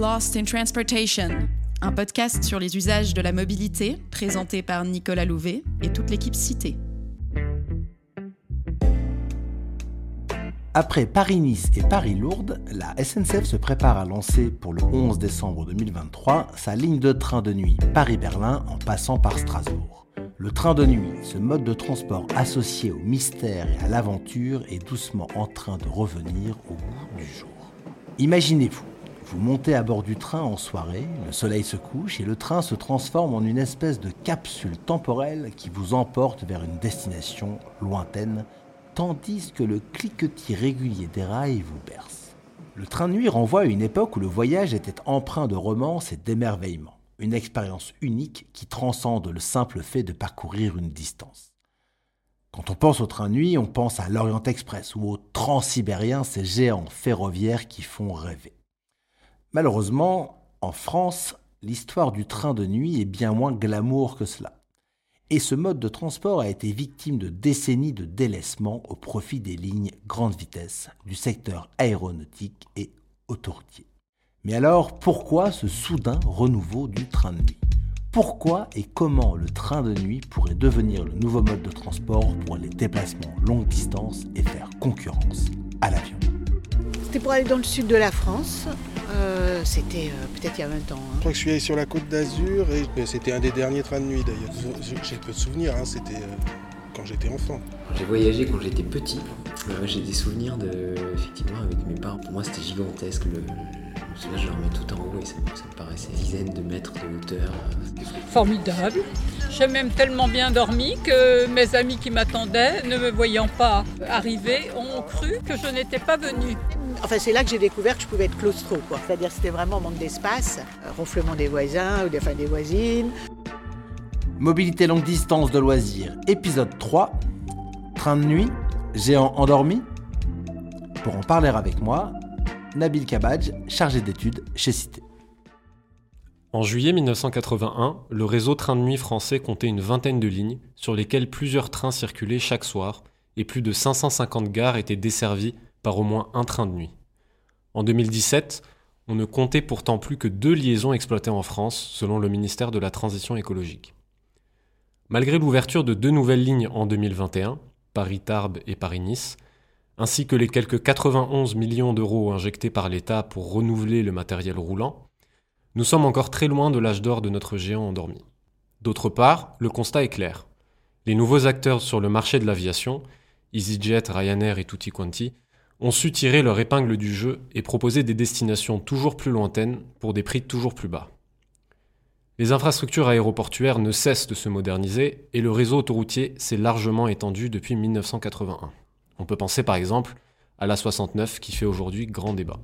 Lost in Transportation, un podcast sur les usages de la mobilité présenté par Nicolas Louvet et toute l'équipe citée. Après Paris-Nice et Paris-Lourdes, la SNCF se prépare à lancer pour le 11 décembre 2023 sa ligne de train de nuit Paris-Berlin en passant par Strasbourg. Le train de nuit, ce mode de transport associé au mystère et à l'aventure, est doucement en train de revenir au goût du jour. Imaginez-vous, vous montez à bord du train en soirée, le soleil se couche et le train se transforme en une espèce de capsule temporelle qui vous emporte vers une destination lointaine tandis que le cliquetis régulier des rails vous berce. Le train nuit renvoie à une époque où le voyage était empreint de romance et d'émerveillement, une expérience unique qui transcende le simple fait de parcourir une distance. Quand on pense au train nuit, on pense à l'Orient Express ou au Transsibérien, ces géants ferroviaires qui font rêver. Malheureusement, en France, l'histoire du train de nuit est bien moins glamour que cela. Et ce mode de transport a été victime de décennies de délaissement au profit des lignes grande vitesse du secteur aéronautique et autoroutier. Mais alors, pourquoi ce soudain renouveau du train de nuit? Pourquoi et comment le train de nuit pourrait devenir le nouveau mode de transport pour les déplacements longue distance et faire concurrence à l'avion? C'était pour aller dans le sud de la France, euh, c'était euh, peut-être il y a 20 ans. Hein. Je crois que je suis allé sur la côte d'Azur et c'était un des derniers trains de nuit d'ailleurs. J'ai peu de souvenirs, hein, c'était euh, quand j'étais enfant. J'ai voyagé quand j'étais petit. J'ai des souvenirs de, effectivement avec mes parents. Pour moi c'était gigantesque. Le, je dormais tout en haut et ça, me paraissait dizaines de mètres de hauteur. Formidable. J'ai même tellement bien dormi que mes amis qui m'attendaient, ne me voyant pas arriver, ont cru que je n'étais pas venue. Enfin, c'est là que j'ai découvert que je pouvais être claustro, quoi. C'est-à-dire c'était vraiment manque d'espace, euh, ronflement des voisins ou des, enfin, des voisines. Mobilité longue distance de loisirs, épisode 3. Train de nuit, géant endormi. Pour en parler avec moi, Nabil Kabadj, chargé d'études chez Cité. En juillet 1981, le réseau Train de nuit français comptait une vingtaine de lignes sur lesquelles plusieurs trains circulaient chaque soir et plus de 550 gares étaient desservies par au moins un train de nuit. En 2017, on ne comptait pourtant plus que deux liaisons exploitées en France, selon le ministère de la Transition écologique. Malgré l'ouverture de deux nouvelles lignes en 2021, Paris-Tarbes et Paris-Nice, ainsi que les quelques 91 millions d'euros injectés par l'État pour renouveler le matériel roulant, nous sommes encore très loin de l'âge d'or de notre géant endormi. D'autre part, le constat est clair. Les nouveaux acteurs sur le marché de l'aviation, EasyJet, Ryanair et Tutti Quanti, ont su tirer leur épingle du jeu et proposer des destinations toujours plus lointaines pour des prix toujours plus bas. Les infrastructures aéroportuaires ne cessent de se moderniser et le réseau autoroutier s'est largement étendu depuis 1981. On peut penser par exemple à la 69 qui fait aujourd'hui grand débat.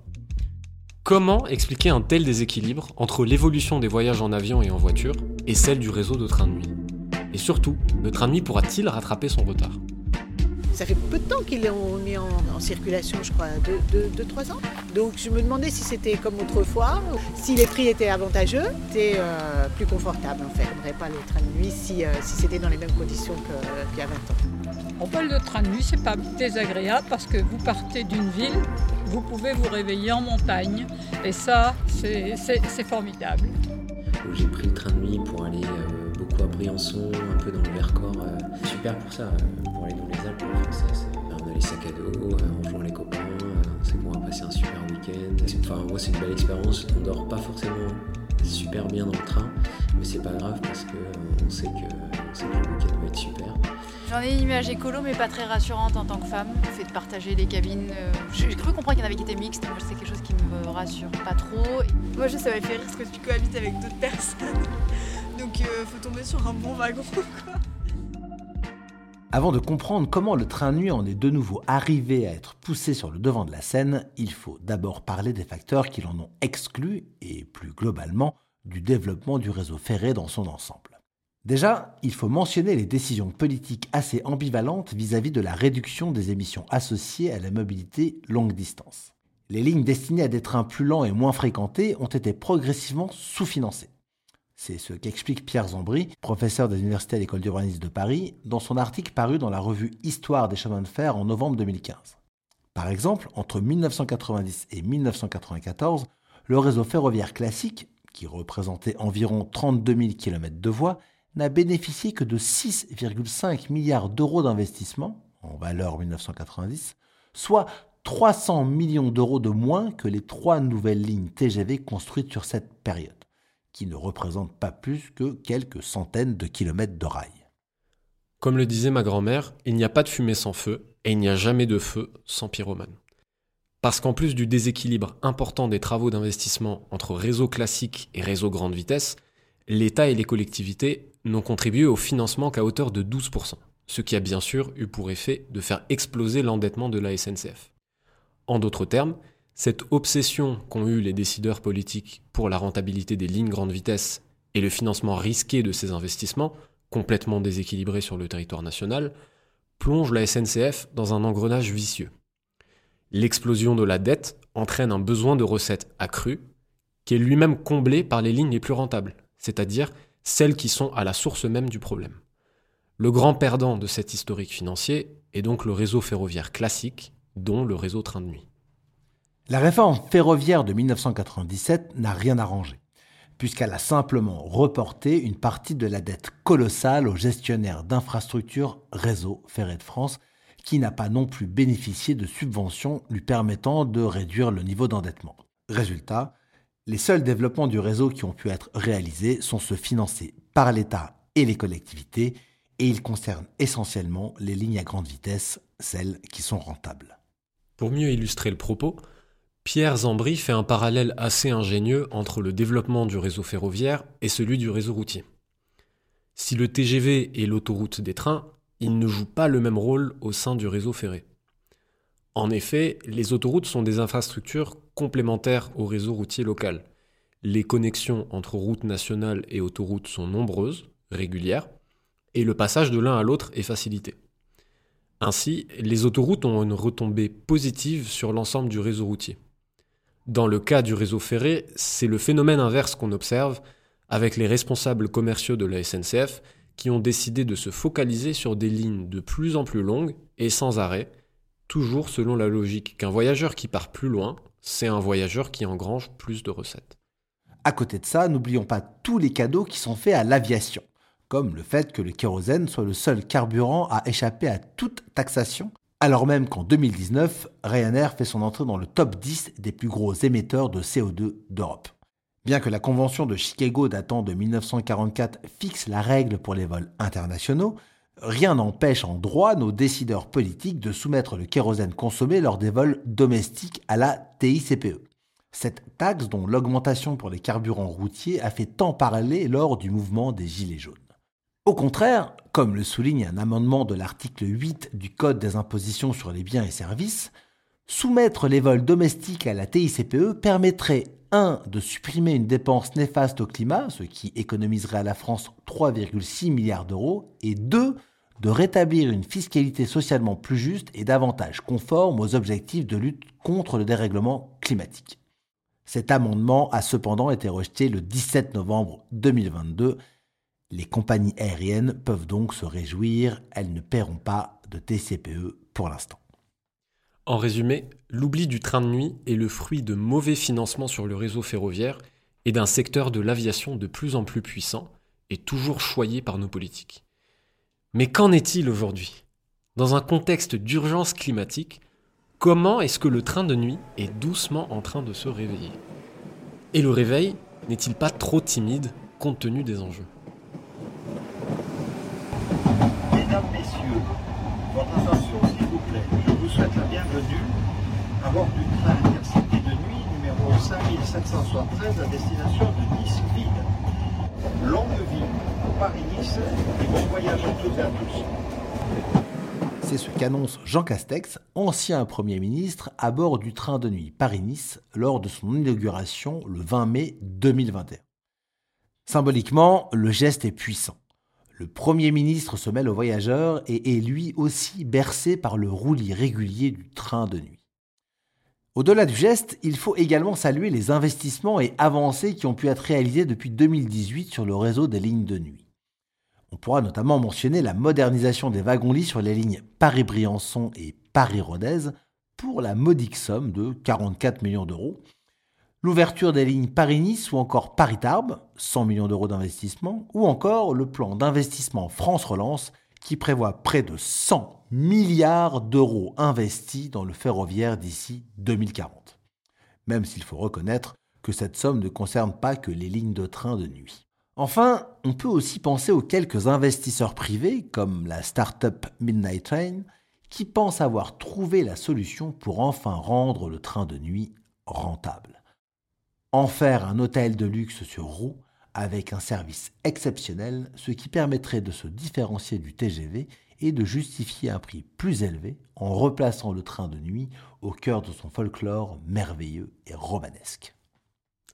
Comment expliquer un tel déséquilibre entre l'évolution des voyages en avion et en voiture et celle du réseau de train de nuit? Et surtout, le train de nuit pourra-t-il rattraper son retard? Ça fait peu de temps qu'ils l'ont mis en, circulation, je crois, 2-3 ans. Donc je me demandais si c'était comme autrefois, si les prix étaient avantageux, c'était euh, plus confortable en fait. On ne pas le train de nuit si, euh, si c'était dans les mêmes conditions qu'il y a 20 ans. On parle de train de nuit, c'est pas désagréable parce que vous partez d'une ville, vous pouvez vous réveiller en montagne. Et ça, c'est formidable. J'ai pris le train de nuit pour aller euh, Briançon, un peu dans le Vercors. super pour ça, pour aller dans les Alpes on a les sacs à dos, euh, on joue les copains, euh, on sait qu'on va passer un super week-end. Enfin, moi, c'est une belle expérience. On dort pas forcément super bien dans le train, mais c'est pas grave parce qu'on euh, sait que, le week-end va être super. J'en ai une image écolo, mais pas très rassurante en tant que femme. Le fait de partager les cabines. J'ai cru comprendre qu'il y en avait qui étaient mixtes. Moi, c'est quelque chose qui me rassure pas trop. Moi, je, ça m'a fait rire parce que tu cohabites avec d'autres personnes. Donc, il faut tomber sur un bon wagon. Avant de comprendre comment le train nuit en est de nouveau arrivé à être poussé sur le devant de la scène, il faut d'abord parler des facteurs qui l'en ont exclu et plus globalement du développement du réseau ferré dans son ensemble. Déjà, il faut mentionner les décisions politiques assez ambivalentes vis-à-vis -vis de la réduction des émissions associées à la mobilité longue distance. Les lignes destinées à des trains plus lents et moins fréquentés ont été progressivement sous-financées. C'est ce qu'explique Pierre Zambry, professeur des universités à l'école d'urbanisme de Paris, dans son article paru dans la revue Histoire des chemins de fer en novembre 2015. Par exemple, entre 1990 et 1994, le réseau ferroviaire classique, qui représentait environ 32 000 km de voies, n'a bénéficié que de 6,5 milliards d'euros d'investissement, en valeur 1990, soit 300 millions d'euros de moins que les trois nouvelles lignes TGV construites sur cette période, qui ne représentent pas plus que quelques centaines de kilomètres de rails. Comme le disait ma grand-mère, il n'y a pas de fumée sans feu, et il n'y a jamais de feu sans pyromane. Parce qu'en plus du déséquilibre important des travaux d'investissement entre réseau classique et réseau grande vitesse, l'État et les collectivités n'ont contribué au financement qu'à hauteur de 12%, ce qui a bien sûr eu pour effet de faire exploser l'endettement de la SNCF. En d'autres termes, cette obsession qu'ont eue les décideurs politiques pour la rentabilité des lignes grande vitesse et le financement risqué de ces investissements, complètement déséquilibrés sur le territoire national, plonge la SNCF dans un engrenage vicieux. L'explosion de la dette entraîne un besoin de recettes accrues, qui est lui-même comblé par les lignes les plus rentables, c'est-à-dire celles qui sont à la source même du problème. Le grand perdant de cet historique financier est donc le réseau ferroviaire classique, dont le réseau train de nuit. La réforme ferroviaire de 1997 n'a rien arrangé, puisqu'elle a simplement reporté une partie de la dette colossale au gestionnaire d'infrastructures Réseau Ferré de France, qui n'a pas non plus bénéficié de subventions lui permettant de réduire le niveau d'endettement. Résultat, les seuls développements du réseau qui ont pu être réalisés sont ceux financés par l'État et les collectivités, et ils concernent essentiellement les lignes à grande vitesse, celles qui sont rentables. Pour mieux illustrer le propos, Pierre Zambry fait un parallèle assez ingénieux entre le développement du réseau ferroviaire et celui du réseau routier. Si le TGV est l'autoroute des trains, ils ne jouent pas le même rôle au sein du réseau ferré. En effet, les autoroutes sont des infrastructures complémentaires au réseau routier local. Les connexions entre routes nationales et autoroutes sont nombreuses, régulières, et le passage de l'un à l'autre est facilité. Ainsi, les autoroutes ont une retombée positive sur l'ensemble du réseau routier. Dans le cas du réseau ferré, c'est le phénomène inverse qu'on observe avec les responsables commerciaux de la SNCF qui ont décidé de se focaliser sur des lignes de plus en plus longues et sans arrêt, toujours selon la logique qu'un voyageur qui part plus loin, c'est un voyageur qui engrange plus de recettes. À côté de ça, n'oublions pas tous les cadeaux qui sont faits à l'aviation, comme le fait que le kérosène soit le seul carburant à échapper à toute taxation, alors même qu'en 2019, Ryanair fait son entrée dans le top 10 des plus gros émetteurs de CO2 d'Europe. Bien que la Convention de Chicago datant de 1944 fixe la règle pour les vols internationaux, rien n'empêche en droit nos décideurs politiques de soumettre le kérosène consommé lors des vols domestiques à la TICPE. Cette taxe dont l'augmentation pour les carburants routiers a fait tant parler lors du mouvement des Gilets jaunes. Au contraire, comme le souligne un amendement de l'article 8 du Code des impositions sur les biens et services, soumettre les vols domestiques à la TICPE permettrait 1. de supprimer une dépense néfaste au climat, ce qui économiserait à la France 3,6 milliards d'euros, et 2 de rétablir une fiscalité socialement plus juste et davantage conforme aux objectifs de lutte contre le dérèglement climatique. Cet amendement a cependant été rejeté le 17 novembre 2022. Les compagnies aériennes peuvent donc se réjouir, elles ne paieront pas de TCPE pour l'instant. En résumé, l'oubli du train de nuit est le fruit de mauvais financements sur le réseau ferroviaire et d'un secteur de l'aviation de plus en plus puissant et toujours choyé par nos politiques. Mais qu'en est-il aujourd'hui? Dans un contexte d'urgence climatique, comment est-ce que le train de nuit est doucement en train de se réveiller? Et le réveil n'est-il pas trop timide compte tenu des enjeux? Votre attention s'il vous plaît. Je vous souhaite la bienvenue à bord du train Intercité de nuit numéro 5773 à destination de Nice-Ville. Longue vie Paris-Nice et bon voyage à toutes et à tous. C'est ce qu'annonce Jean Castex, ancien Premier ministre, à bord du train de nuit Paris-Nice lors de son inauguration le 20 mai 2021. Symboliquement, le geste est puissant. Le Premier ministre se mêle aux voyageurs et est lui aussi bercé par le roulis régulier du train de nuit. Au-delà du geste, il faut également saluer les investissements et avancées qui ont pu être réalisés depuis 2018 sur le réseau des lignes de nuit. On pourra notamment mentionner la modernisation des wagons-lits sur les lignes Paris-Briançon et Paris-Rodez pour la modique somme de 44 millions d'euros, l'ouverture des lignes Paris-Nice ou encore Paris-Tarbes, 100 millions d'euros d'investissement, ou encore le plan d'investissement France Relance qui prévoit près de 100 milliards d'euros investis dans le ferroviaire d'ici 2040. Même s'il faut reconnaître que cette somme ne concerne pas que les lignes de train de nuit. Enfin, on peut aussi penser aux quelques investisseurs privés, comme la start-up Midnight Train, qui pensent avoir trouvé la solution pour enfin rendre le train de nuit rentable. En faire un hôtel de luxe sur roue avec un service exceptionnel, ce qui permettrait de se différencier du TGV et de justifier un prix plus élevé en replaçant le train de nuit au cœur de son folklore merveilleux et romanesque.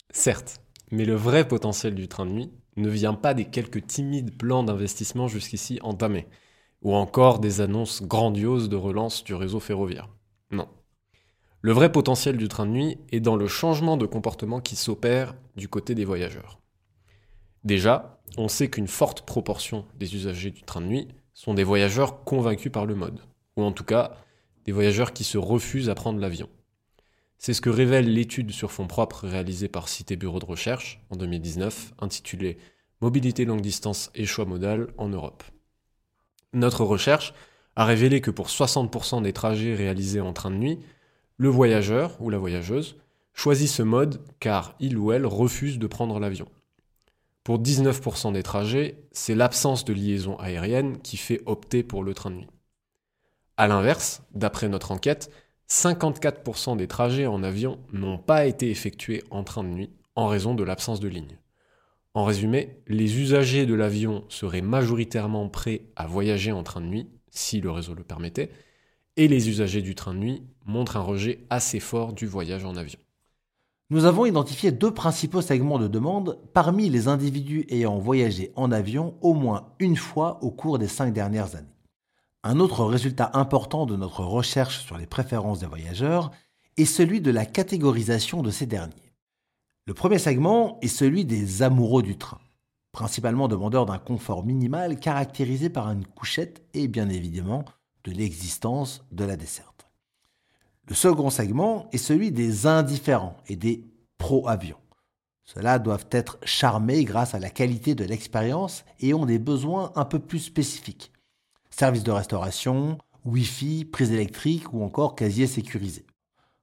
Certes, mais le vrai potentiel du train de nuit ne vient pas des quelques timides plans d'investissement jusqu'ici entamés, ou encore des annonces grandioses de relance du réseau ferroviaire. Non. Le vrai potentiel du train de nuit est dans le changement de comportement qui s'opère du côté des voyageurs. Déjà, on sait qu'une forte proportion des usagers du train de nuit sont des voyageurs convaincus par le mode, ou en tout cas des voyageurs qui se refusent à prendre l'avion. C'est ce que révèle l'étude sur fonds propres réalisée par Cité Bureau de Recherche en 2019, intitulée Mobilité longue distance et choix modal en Europe. Notre recherche a révélé que pour 60% des trajets réalisés en train de nuit, le voyageur ou la voyageuse choisit ce mode car il ou elle refuse de prendre l'avion. Pour 19% des trajets, c'est l'absence de liaison aérienne qui fait opter pour le train de nuit. A l'inverse, d'après notre enquête, 54% des trajets en avion n'ont pas été effectués en train de nuit en raison de l'absence de ligne. En résumé, les usagers de l'avion seraient majoritairement prêts à voyager en train de nuit, si le réseau le permettait, et les usagers du train de nuit montrent un rejet assez fort du voyage en avion. Nous avons identifié deux principaux segments de demande parmi les individus ayant voyagé en avion au moins une fois au cours des cinq dernières années. Un autre résultat important de notre recherche sur les préférences des voyageurs est celui de la catégorisation de ces derniers. Le premier segment est celui des amoureux du train, principalement demandeurs d'un confort minimal caractérisé par une couchette et bien évidemment de l'existence de la desserte. Le second segment est celui des indifférents et des pro-avions. Ceux-là doivent être charmés grâce à la qualité de l'expérience et ont des besoins un peu plus spécifiques. Services de restauration, Wi-Fi, prise électrique ou encore casier sécurisé.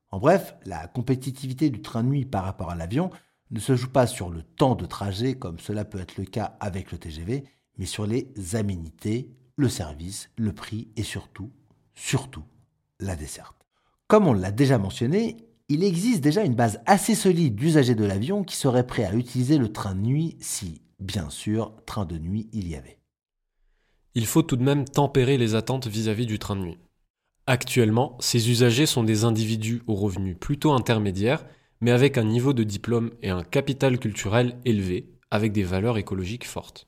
En bref, la compétitivité du train de nuit par rapport à l'avion ne se joue pas sur le temps de trajet comme cela peut être le cas avec le TGV, mais sur les aménités, le service, le prix et surtout, surtout, la desserte. Comme on l'a déjà mentionné, il existe déjà une base assez solide d'usagers de l'avion qui seraient prêts à utiliser le train de nuit si, bien sûr, train de nuit il y avait. Il faut tout de même tempérer les attentes vis-à-vis -vis du train de nuit. Actuellement, ces usagers sont des individus aux revenus plutôt intermédiaires, mais avec un niveau de diplôme et un capital culturel élevé, avec des valeurs écologiques fortes.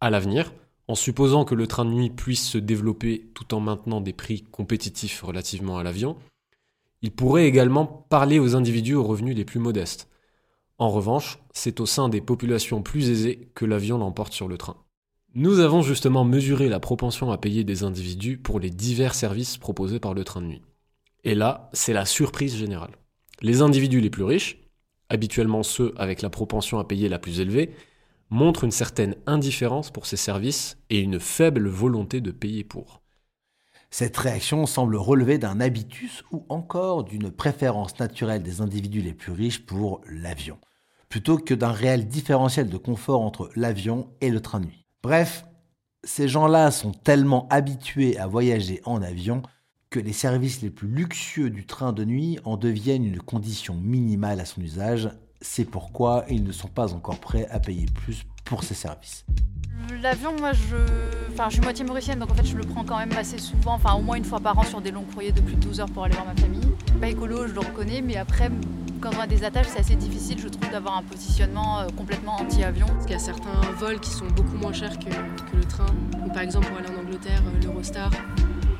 À l'avenir, en supposant que le train de nuit puisse se développer tout en maintenant des prix compétitifs relativement à l'avion, il pourrait également parler aux individus aux revenus les plus modestes. En revanche, c'est au sein des populations plus aisées que l'avion l'emporte sur le train. Nous avons justement mesuré la propension à payer des individus pour les divers services proposés par le train de nuit. Et là, c'est la surprise générale. Les individus les plus riches, habituellement ceux avec la propension à payer la plus élevée, montrent une certaine indifférence pour ces services et une faible volonté de payer pour. Cette réaction semble relever d'un habitus ou encore d'une préférence naturelle des individus les plus riches pour l'avion, plutôt que d'un réel différentiel de confort entre l'avion et le train de nuit. Bref, ces gens-là sont tellement habitués à voyager en avion que les services les plus luxueux du train de nuit en deviennent une condition minimale à son usage. C'est pourquoi ils ne sont pas encore prêts à payer plus pour ces services. L'avion, moi, je... Enfin, je suis moitié mauricienne, donc en fait, je le prends quand même assez souvent, enfin, au moins une fois par an sur des longs courriers de plus de 12 heures pour aller voir ma famille. Pas écolo, je le reconnais, mais après, quand on a des attaches, c'est assez difficile, je trouve, d'avoir un positionnement euh, complètement anti-avion. Parce qu'il y a certains vols qui sont beaucoup moins chers que, le train. par exemple, pour aller en Angleterre, euh, l'Eurostar,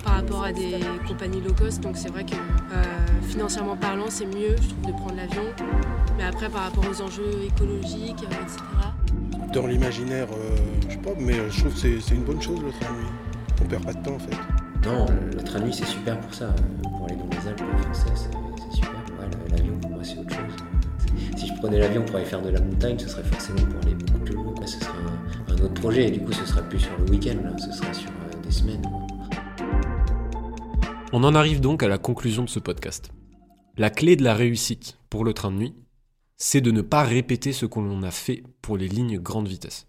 par rapport à des compagnies low cost. Donc c'est vrai que euh, financièrement parlant, c'est mieux, je trouve, de prendre l'avion. Mais après, par rapport aux enjeux écologiques, etc. Dans l'imaginaire, je sais pas, mais je trouve que c'est une bonne chose le train de nuit. On perd pas de temps en fait. Non, le train de nuit c'est super pour ça. Pour aller dans les Alpes françaises, c'est super. L'avion pour moi c'est autre chose. prenais l'avion pour aller faire de la montagne, ce serait forcément pour aller beaucoup plus loin. Ce serait un, autre projet et du coup ce sera plus sur le week-end, ce sera sur euh, des semaines. On en arrive donc à la conclusion de ce podcast. La clé de la réussite pour le train de nuit, c'est de ne pas répéter ce que l'on a fait pour les lignes grande vitesse.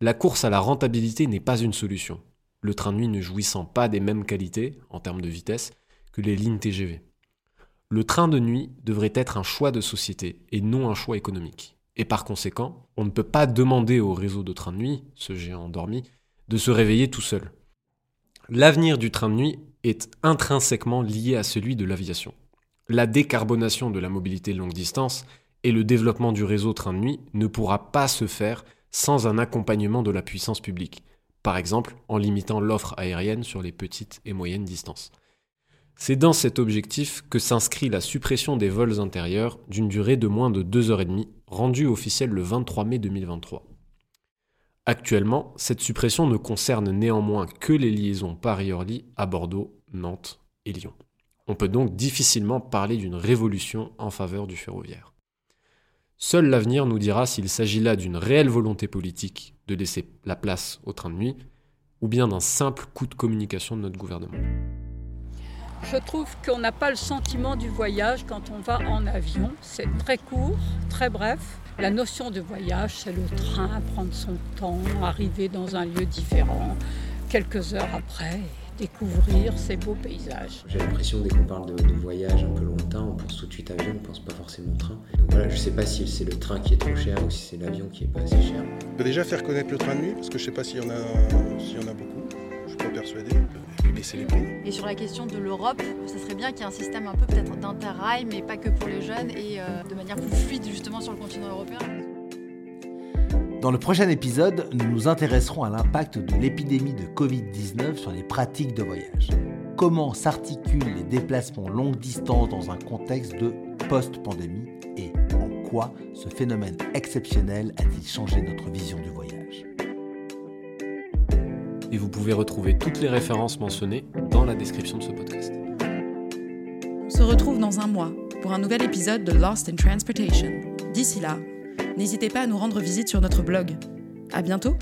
La course à la rentabilité n'est pas une solution, le train de nuit ne jouissant pas des mêmes qualités, en termes de vitesse, que les lignes TGV. Le train de nuit devrait être un choix de société et non un choix économique. Et par conséquent, on ne peut pas demander au réseau de train de nuit, ce géant endormi, de se réveiller tout seul. L'avenir du train de nuit est intrinsèquement lié à celui de l'aviation. La décarbonation de la mobilité longue distance et le développement du réseau train de nuit ne pourra pas se faire sans un accompagnement de la puissance publique, par exemple en limitant l'offre aérienne sur les petites et moyennes distances. C'est dans cet objectif que s'inscrit la suppression des vols intérieurs d'une durée de moins de 2 heures et demie, rendue officielle le 23 mai 2023. Actuellement, cette suppression ne concerne néanmoins que les liaisons Paris-Orly à Bordeaux, Nantes et Lyon. On peut donc difficilement parler d'une révolution en faveur du ferroviaire. Seul l'avenir nous dira s'il s'agit là d'une réelle volonté politique de laisser la place au train de nuit, ou bien d'un simple coup de communication de notre gouvernement. Je trouve qu'on n'a pas le sentiment du voyage quand on va en avion. C'est très court, très bref. La notion de voyage, c'est le train, prendre son temps, arriver dans un lieu différent, quelques heures après, découvrir ces beaux paysages. J'ai l'impression dès qu'on parle de, voyage un peu lointain, on pense tout de suite avion, on pense pas forcément train. Donc voilà, je sais pas si c'est le train qui est trop cher ou si c'est l'avion qui est pas assez cher. On peut déjà faire connaître le train de nuit, parce que je sais pas s'il y, en a, s'il y en a beaucoup. Persuadé. Baisser les. Et sur la question de l'Europe, ce serait bien qu'il y ait un système un peu peut-être d'interrail, mais pas que pour les jeunes, et euh, de manière plus fluide justement sur le continent européen. Dans le prochain épisode, nous nous intéresserons à l'impact de l'épidémie de Covid-19 sur les pratiques de voyage. Comment s'articulent les déplacements longue distance dans un contexte de post-pandémie et en quoi ce phénomène exceptionnel a-t-il changé notre vision du voyage? Et vous pouvez retrouver toutes les références mentionnées dans la description de ce podcast. On se retrouve dans un mois pour un nouvel épisode de Lost in Transportation. D'ici là, n'hésitez pas à nous rendre visite sur notre blog. À bientôt!